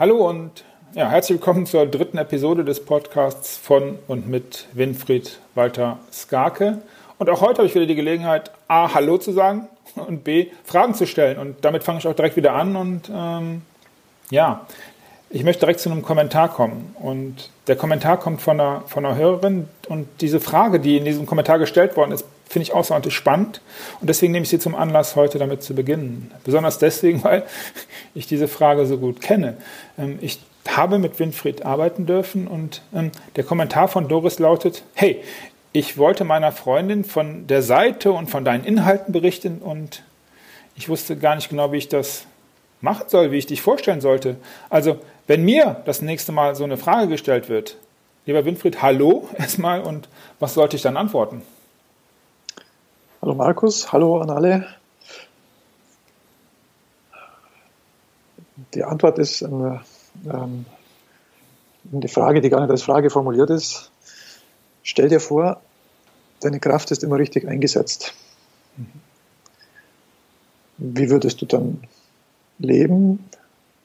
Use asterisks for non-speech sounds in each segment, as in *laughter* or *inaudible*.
Hallo und ja, herzlich willkommen zur dritten Episode des Podcasts von und mit Winfried Walter Skarke. Und auch heute habe ich wieder die Gelegenheit, A, Hallo zu sagen und B, Fragen zu stellen. Und damit fange ich auch direkt wieder an und ähm, ja, ich möchte direkt zu einem Kommentar kommen. Und der Kommentar kommt von einer, von einer Hörerin und diese Frage, die in diesem Kommentar gestellt worden ist, finde ich außerordentlich spannend. Und deswegen nehme ich sie zum Anlass, heute damit zu beginnen. Besonders deswegen, *laughs* weil ich diese Frage so gut kenne. Ähm, ich habe mit Winfried arbeiten dürfen und ähm, der Kommentar von Doris lautet, hey, ich wollte meiner Freundin von der Seite und von deinen Inhalten berichten und ich wusste gar nicht genau, wie ich das machen soll, wie ich dich vorstellen sollte. Also, wenn mir das nächste Mal so eine Frage gestellt wird, lieber Winfried, hallo *laughs* erstmal und was sollte ich dann antworten? Hallo Markus, hallo an alle. Die Antwort ist eine ähm, eine Frage, die gar nicht als Frage formuliert ist. Stell dir vor, deine Kraft ist immer richtig eingesetzt. Wie würdest du dann leben?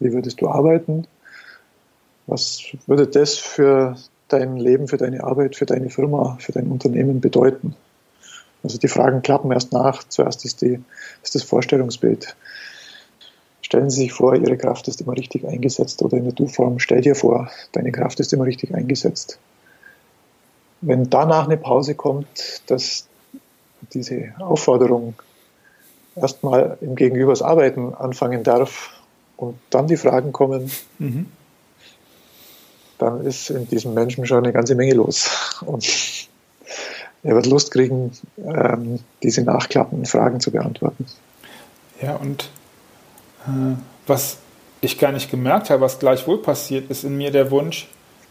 Wie würdest du arbeiten? Was würde das für dein Leben, für deine Arbeit, für deine Firma, für dein Unternehmen bedeuten? Also die Fragen klappen erst nach. Zuerst ist, die, ist das Vorstellungsbild. Stellen Sie sich vor, Ihre Kraft ist immer richtig eingesetzt oder in der Du-Form, stell dir vor, deine Kraft ist immer richtig eingesetzt. Wenn danach eine Pause kommt, dass diese Aufforderung erstmal im Gegenübers Arbeiten anfangen darf und dann die Fragen kommen, mhm. dann ist in diesem Menschen schon eine ganze Menge los. Und er wird Lust kriegen, ähm, diese nachklappenden Fragen zu beantworten. Ja, und äh, was ich gar nicht gemerkt habe, was gleichwohl passiert, ist in mir der Wunsch,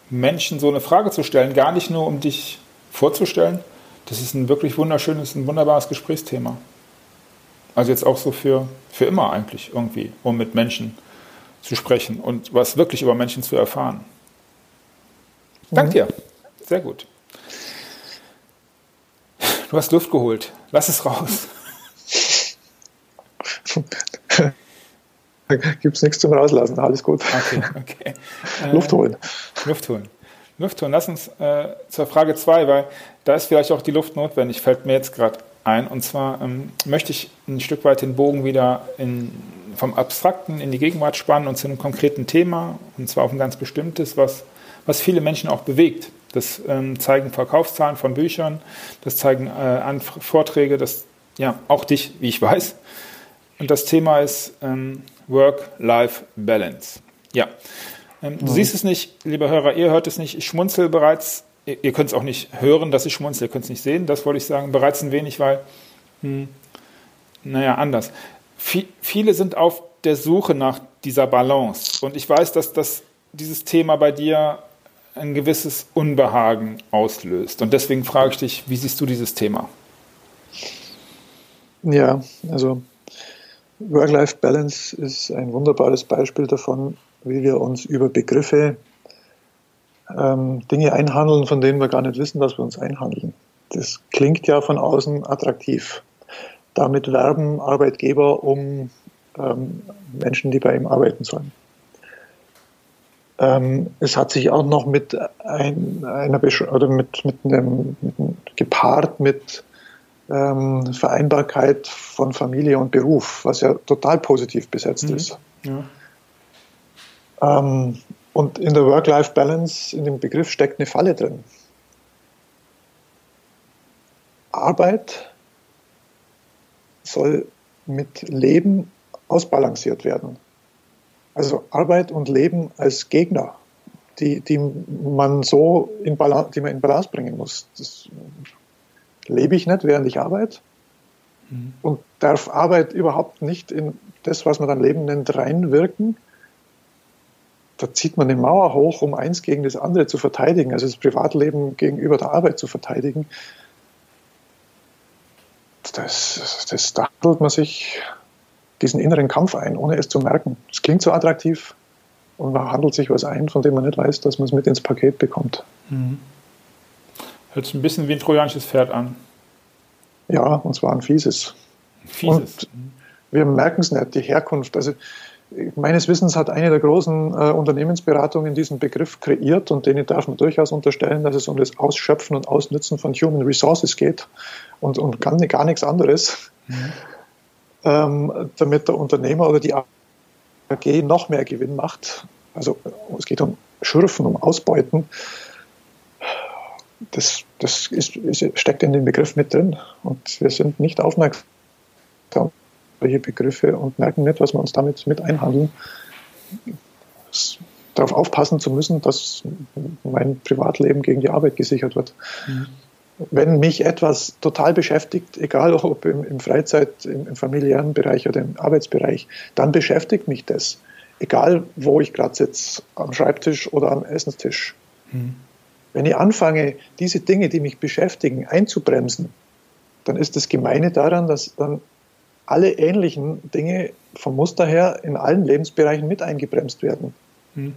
Menschen so eine Frage zu stellen, gar nicht nur um dich vorzustellen. Das ist ein wirklich wunderschönes, ein wunderbares Gesprächsthema. Also jetzt auch so für, für immer eigentlich irgendwie, um mit Menschen zu sprechen und was wirklich über Menschen zu erfahren. Dank mhm. dir. Sehr gut. Du hast Luft geholt. Lass es raus. *laughs* gibt es nichts zum Rauslassen, alles gut. Okay, okay. *laughs* Luft holen. Äh, Luft holen. Luft holen. Lass uns äh, zur Frage 2, weil da ist vielleicht auch die Luft notwendig, fällt mir jetzt gerade ein. Und zwar ähm, möchte ich ein Stück weit den Bogen wieder in, vom Abstrakten in die Gegenwart spannen und zu einem konkreten Thema, und zwar auf ein ganz bestimmtes, was, was viele Menschen auch bewegt. Das ähm, zeigen Verkaufszahlen von Büchern, das zeigen äh, Vorträge, das ja auch dich, wie ich weiß. Und das Thema ist ähm, Work-Life-Balance. Ja, ähm, du mhm. siehst es nicht, lieber Hörer, ihr hört es nicht, ich schmunzel bereits, ihr, ihr könnt es auch nicht hören, dass ich schmunzel, ihr könnt es nicht sehen, das wollte ich sagen, bereits ein wenig, weil, hm, naja, anders. V viele sind auf der Suche nach dieser Balance und ich weiß, dass das, dieses Thema bei dir ein gewisses Unbehagen auslöst. Und deswegen frage ich dich, wie siehst du dieses Thema? Ja, also Work-Life-Balance ist ein wunderbares Beispiel davon, wie wir uns über Begriffe ähm, Dinge einhandeln, von denen wir gar nicht wissen, was wir uns einhandeln. Das klingt ja von außen attraktiv. Damit werben Arbeitgeber um ähm, Menschen, die bei ihm arbeiten sollen. Ähm, es hat sich auch noch mit ein, einer Besch oder mit, mit einem, gepaart mit ähm, Vereinbarkeit von Familie und Beruf, was ja total positiv besetzt mhm. ist. Ja. Ähm, und in der Work-Life-Balance, in dem Begriff, steckt eine Falle drin. Arbeit soll mit Leben ausbalanciert werden. Also Arbeit und Leben als Gegner, die, die man so in Balance, die man in Balance bringen muss. Das lebe ich nicht, während ich arbeite mhm. und darf Arbeit überhaupt nicht in das, was man dann Leben nennt, reinwirken. Da zieht man eine Mauer hoch, um eins gegen das andere zu verteidigen, also das Privatleben gegenüber der Arbeit zu verteidigen. Das, das, da handelt man sich diesen inneren Kampf ein, ohne es zu merken. Es klingt so attraktiv und man handelt sich was ein, von dem man nicht weiß, dass man es mit ins Paket bekommt. Mhm. Hört sich ein bisschen wie ein trojanisches Pferd an. Ja, und zwar ein fieses. Fieses. Und wir merken es nicht, die Herkunft. Also meines Wissens hat eine der großen äh, Unternehmensberatungen diesen Begriff kreiert und denen darf man durchaus unterstellen, dass es um das Ausschöpfen und Ausnutzen von Human Resources geht und um gar, gar nichts anderes, mhm. Ähm, damit der Unternehmer oder die AG noch mehr Gewinn macht. Also es geht um Schürfen, um Ausbeuten. Das, das ist, ist, steckt in dem Begriff mit drin und wir sind nicht aufmerksam solche Begriffe und merken nicht, was wir uns damit mit einhandeln. Darauf aufpassen zu müssen, dass mein Privatleben gegen die Arbeit gesichert wird. Mhm. Wenn mich etwas total beschäftigt, egal ob im, im Freizeit, im, im, familiären Bereich oder im Arbeitsbereich, dann beschäftigt mich das. Egal, wo ich gerade sitze, am Schreibtisch oder am Essenstisch. Mhm. Wenn ich anfange, diese Dinge, die mich beschäftigen, einzubremsen, dann ist das Gemeine daran, dass dann alle ähnlichen Dinge vom Muster her in allen Lebensbereichen mit eingebremst werden. Hm.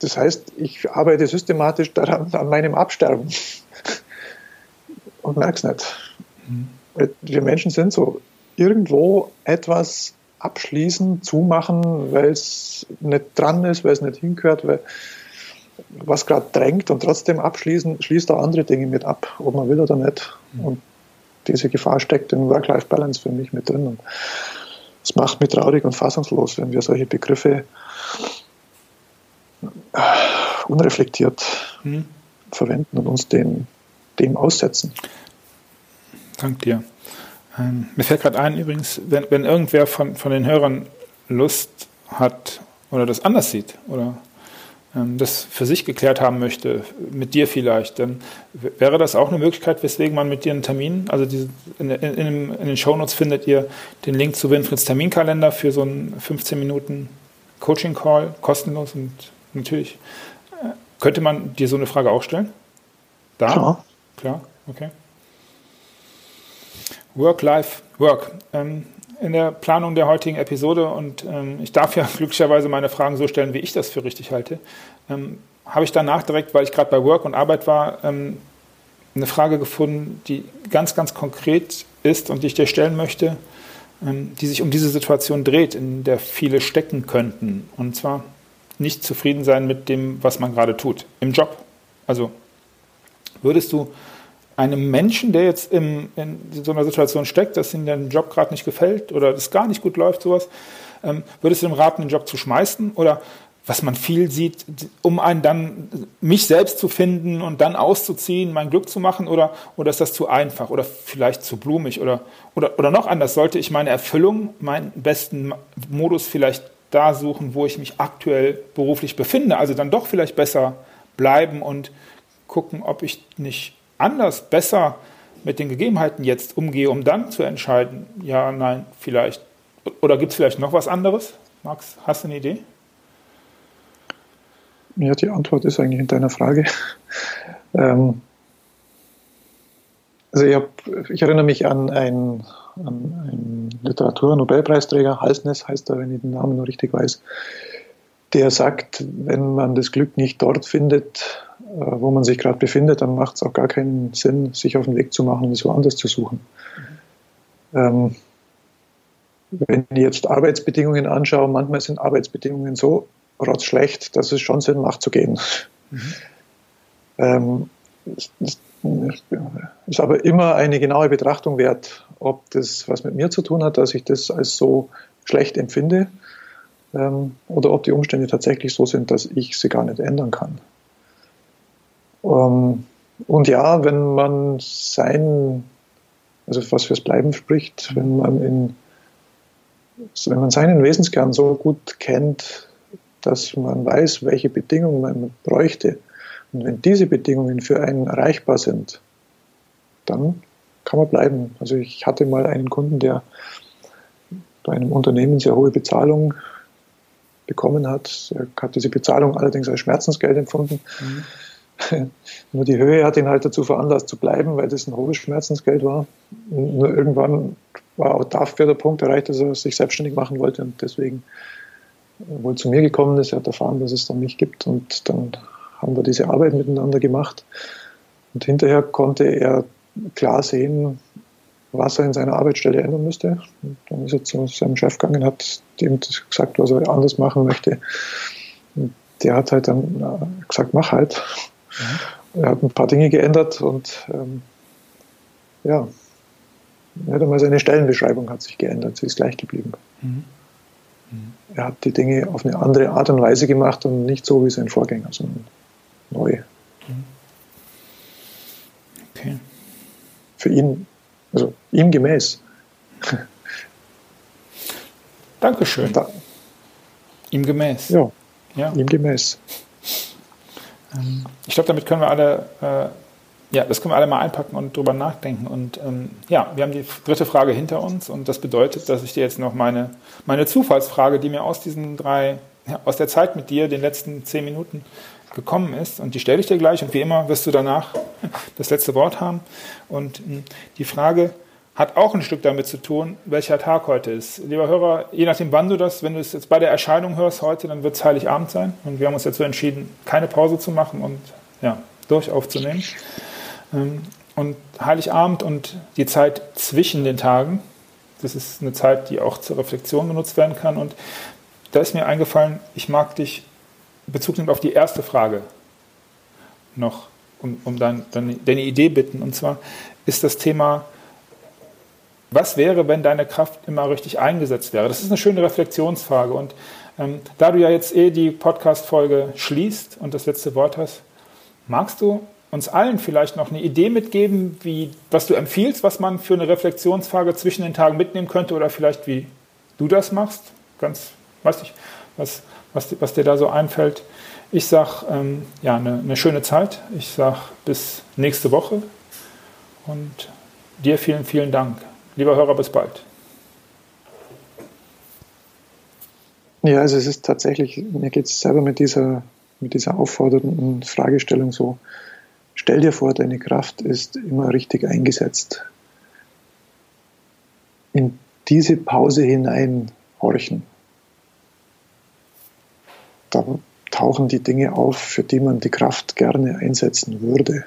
Das heißt, ich arbeite systematisch daran, an meinem Absterben und merke es nicht. Hm. Wir Menschen sind so. Irgendwo etwas abschließen, zumachen, weil es nicht dran ist, weil es nicht hingehört, weil was gerade drängt und trotzdem abschließen, schließt auch andere Dinge mit ab, ob man will oder nicht. Hm. Und diese Gefahr steckt in Work-Life-Balance für mich mit drin. Und es macht mich traurig und fassungslos, wenn wir solche Begriffe unreflektiert hm. verwenden und uns dem, dem aussetzen. Dank dir. Ähm, mir fällt gerade ein, übrigens, wenn, wenn irgendwer von, von den Hörern Lust hat oder das anders sieht oder ähm, das für sich geklärt haben möchte, mit dir vielleicht, dann wäre das auch eine Möglichkeit, weswegen man mit dir einen Termin, also diese, in, in, in den Shownotes findet ihr den Link zu Winfrieds Terminkalender für so einen 15 Minuten Coaching-Call, kostenlos und natürlich. Äh, könnte man dir so eine Frage auch stellen? Da? Klar. Klar, okay. Work-Life-Work. Ähm, in der Planung der heutigen Episode und ähm, ich darf ja *laughs* glücklicherweise meine Fragen so stellen, wie ich das für richtig halte, ähm, habe ich danach direkt, weil ich gerade bei Work und Arbeit war, ähm, eine Frage gefunden, die ganz, ganz konkret ist und die ich dir stellen möchte, ähm, die sich um diese Situation dreht, in der viele stecken könnten. Und zwar nicht zufrieden sein mit dem, was man gerade tut, im Job. Also würdest du einem Menschen, der jetzt im, in so einer Situation steckt, dass ihm der Job gerade nicht gefällt oder es gar nicht gut läuft, sowas, ähm, würdest du dem raten, den Job zu schmeißen? Oder was man viel sieht, um einen dann, mich selbst zu finden und dann auszuziehen, mein Glück zu machen? Oder, oder ist das zu einfach oder vielleicht zu blumig? Oder, oder, oder noch anders, sollte ich meine Erfüllung, meinen besten Modus vielleicht da suchen, wo ich mich aktuell beruflich befinde? Also dann doch vielleicht besser bleiben und gucken, ob ich nicht anders, besser mit den Gegebenheiten jetzt umgehe, um dann zu entscheiden, ja, nein, vielleicht. Oder gibt es vielleicht noch was anderes? Max, hast du eine Idee? Ja, die Antwort ist eigentlich in deiner Frage. *laughs* Ähm, also ich, hab, ich, erinnere mich an einen, an einen Literatur-Nobelpreisträger, Halsness heißt er, wenn ich den Namen noch richtig weiß, der sagt, wenn man das Glück nicht dort findet, äh, wo man sich gerade befindet, dann macht es auch gar keinen Sinn, sich auf den Weg zu machen und es woanders zu suchen. Ähm, wenn ich jetzt Arbeitsbedingungen anschaue, manchmal sind Arbeitsbedingungen so rotzschlecht, dass es schon Sinn macht zu gehen. Mhm. Ähm, ist aber immer eine genaue Betrachtung wert, ob das was mit mir zu tun hat, dass ich das als so schlecht empfinde ähm, oder ob die Umstände tatsächlich so sind, dass ich sie gar nicht ändern kann. Ähm, und ja, wenn man sein, also was fürs Bleiben spricht, wenn man in, wenn man seinen Wesenskern so gut kennt, dass man weiß, welche Bedingungen man bräuchte. Und wenn diese Bedingungen für einen erreichbar sind, dann kann man bleiben. Also ich hatte mal einen Kunden, der bei einem Unternehmen sehr hohe Bezahlung bekommen hat. Er hat diese Bezahlung allerdings als Schmerzensgeld empfunden. Mhm. *laughs* Nur die Höhe hat ihn halt dazu veranlasst zu bleiben, weil das ein hohes Schmerzensgeld war. Nur irgendwann war auch dafür der Punkt erreicht, dass er sich selbstständig machen wollte und deswegen wohl zu mir gekommen ist. Er hat erfahren, dass es dann mich gibt und dann haben wir diese Arbeit miteinander gemacht. Und hinterher konnte er klar sehen, was er in seiner Arbeitsstelle ändern müsste. Und dann ist er zu seinem Chef gegangen, hat dem gesagt, was er anders machen möchte. Und der hat halt dann äh, gesagt, mach halt. Mhm. Er hat ein paar Dinge geändert und ähm, ja, hat einmal seine Stellenbeschreibung hat sich geändert, sie ist gleich geblieben. Mhm. Mhm. Er hat die Dinge auf eine andere Art und Weise gemacht und nicht so wie sein Vorgänger, sondern neu. Mhm. Okay. Für ihn, also ihm gemäß. Dankeschön. Da, ihm gemäß. Ja, ja. ihm gemäß. Ähm, ich glaube, damit können wir alle, äh, ja, das können wir alle mal einpacken und drüber nachdenken. Und ähm, ja, wir haben die dritte Frage hinter uns und das bedeutet, dass ich dir jetzt noch meine, meine Zufallsfrage, die mir aus diesen drei, ja, aus der Zeit mit dir, den letzten zehn Minuten gekommen ist. Und die stelle ich dir gleich. Und wie immer wirst du danach *laughs* das letzte Wort haben. Und hm, die Frage hat auch ein Stück damit zu tun, welcher Tag heute ist. Lieber Hörer, je nachdem, wann du das, wenn du es jetzt bei der Erscheinung hörst heute, dann wird es Heiligabend sein. Und wir haben uns dazu entschieden, keine Pause zu machen und ja, durch aufzunehmen. Ähm, und Heiligabend und die Zeit zwischen den Tagen, das ist eine Zeit, die auch zur Reflexion genutzt werden kann. Und da ist mir eingefallen, ich mag dich Bezug nimmt auf die erste Frage noch um, um dein, deine, deine Idee bitten. Und zwar ist das Thema, was wäre, wenn deine Kraft immer richtig eingesetzt wäre? Das ist eine schöne Reflexionsfrage. Und ähm, da du ja jetzt eh die Podcast-Folge schließt und das letzte Wort hast, magst du uns allen vielleicht noch eine Idee mitgeben, wie, was du empfiehlst, was man für eine Reflexionsfrage zwischen den Tagen mitnehmen könnte oder vielleicht wie du das machst? Ganz, weiß ich, was, was, was dir da so einfällt. Ich sage, ähm, ja, eine, eine schöne Zeit. Ich sage bis nächste Woche und dir vielen, vielen Dank. Lieber Hörer, bis bald. Ja, also es ist tatsächlich, mir geht es selber mit dieser, mit dieser auffordernden Fragestellung so, stell dir vor, deine Kraft ist immer richtig eingesetzt. In diese Pause hinein horchen da tauchen die Dinge auf, für die man die Kraft gerne einsetzen würde.